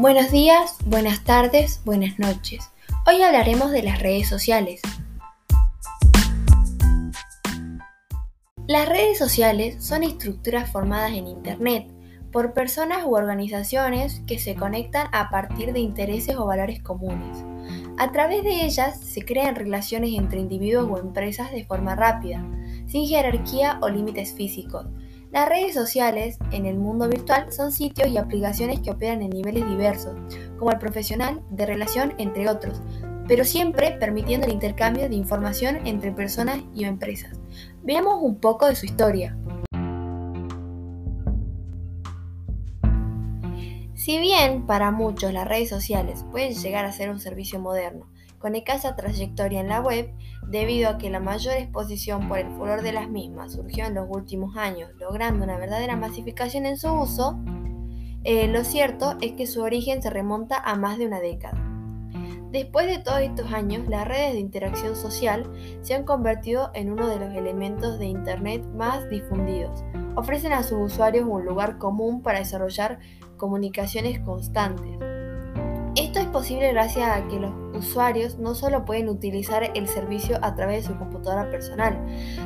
Buenos días, buenas tardes, buenas noches. Hoy hablaremos de las redes sociales. Las redes sociales son estructuras formadas en Internet por personas u organizaciones que se conectan a partir de intereses o valores comunes. A través de ellas se crean relaciones entre individuos o empresas de forma rápida, sin jerarquía o límites físicos, las redes sociales en el mundo virtual son sitios y aplicaciones que operan en niveles diversos, como el profesional, de relación, entre otros, pero siempre permitiendo el intercambio de información entre personas y empresas. Veamos un poco de su historia. Si bien para muchos las redes sociales pueden llegar a ser un servicio moderno, con escasa trayectoria en la web, debido a que la mayor exposición por el furor de las mismas surgió en los últimos años, logrando una verdadera masificación en su uso, eh, lo cierto es que su origen se remonta a más de una década. Después de todos estos años, las redes de interacción social se han convertido en uno de los elementos de Internet más difundidos. Ofrecen a sus usuarios un lugar común para desarrollar comunicaciones constantes posible gracias a que los usuarios no solo pueden utilizar el servicio a través de su computadora personal,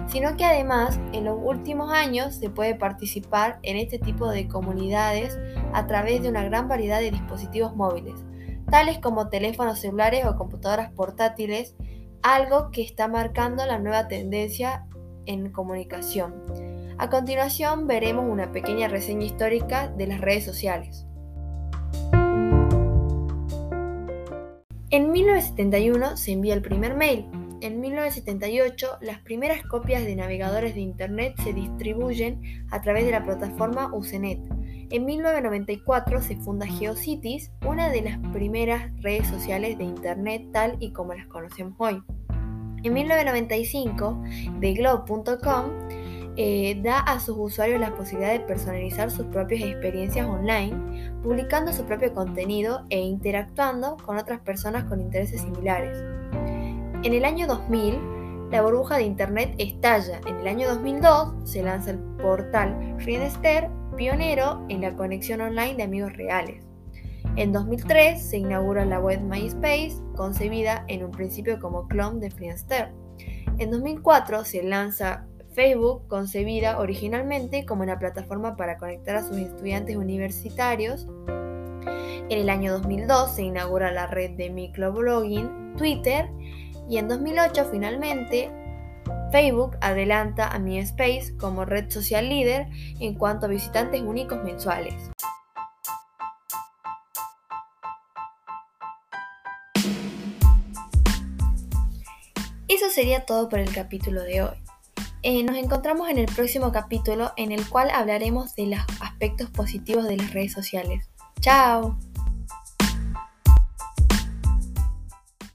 sino que además en los últimos años se puede participar en este tipo de comunidades a través de una gran variedad de dispositivos móviles, tales como teléfonos celulares o computadoras portátiles, algo que está marcando la nueva tendencia en comunicación. A continuación veremos una pequeña reseña histórica de las redes sociales. En 1971 se envía el primer mail. En 1978 las primeras copias de navegadores de Internet se distribuyen a través de la plataforma Usenet. En 1994 se funda GeoCities, una de las primeras redes sociales de Internet tal y como las conocemos hoy. En 1995, TheGlobe.com eh, da a sus usuarios la posibilidad de personalizar sus propias experiencias online, publicando su propio contenido e interactuando con otras personas con intereses similares. En el año 2000, la burbuja de Internet estalla. En el año 2002 se lanza el portal Friendster, pionero en la conexión online de amigos reales. En 2003 se inaugura la web MySpace, concebida en un principio como clon de Friendster. En 2004 se lanza Facebook, concebida originalmente como una plataforma para conectar a sus estudiantes universitarios, en el año 2002 se inaugura la red de microblogging Twitter y en 2008 finalmente Facebook adelanta a MySpace como red social líder en cuanto a visitantes únicos mensuales. Eso sería todo por el capítulo de hoy. Eh, nos encontramos en el próximo capítulo en el cual hablaremos de los aspectos positivos de las redes sociales. ¡Chao!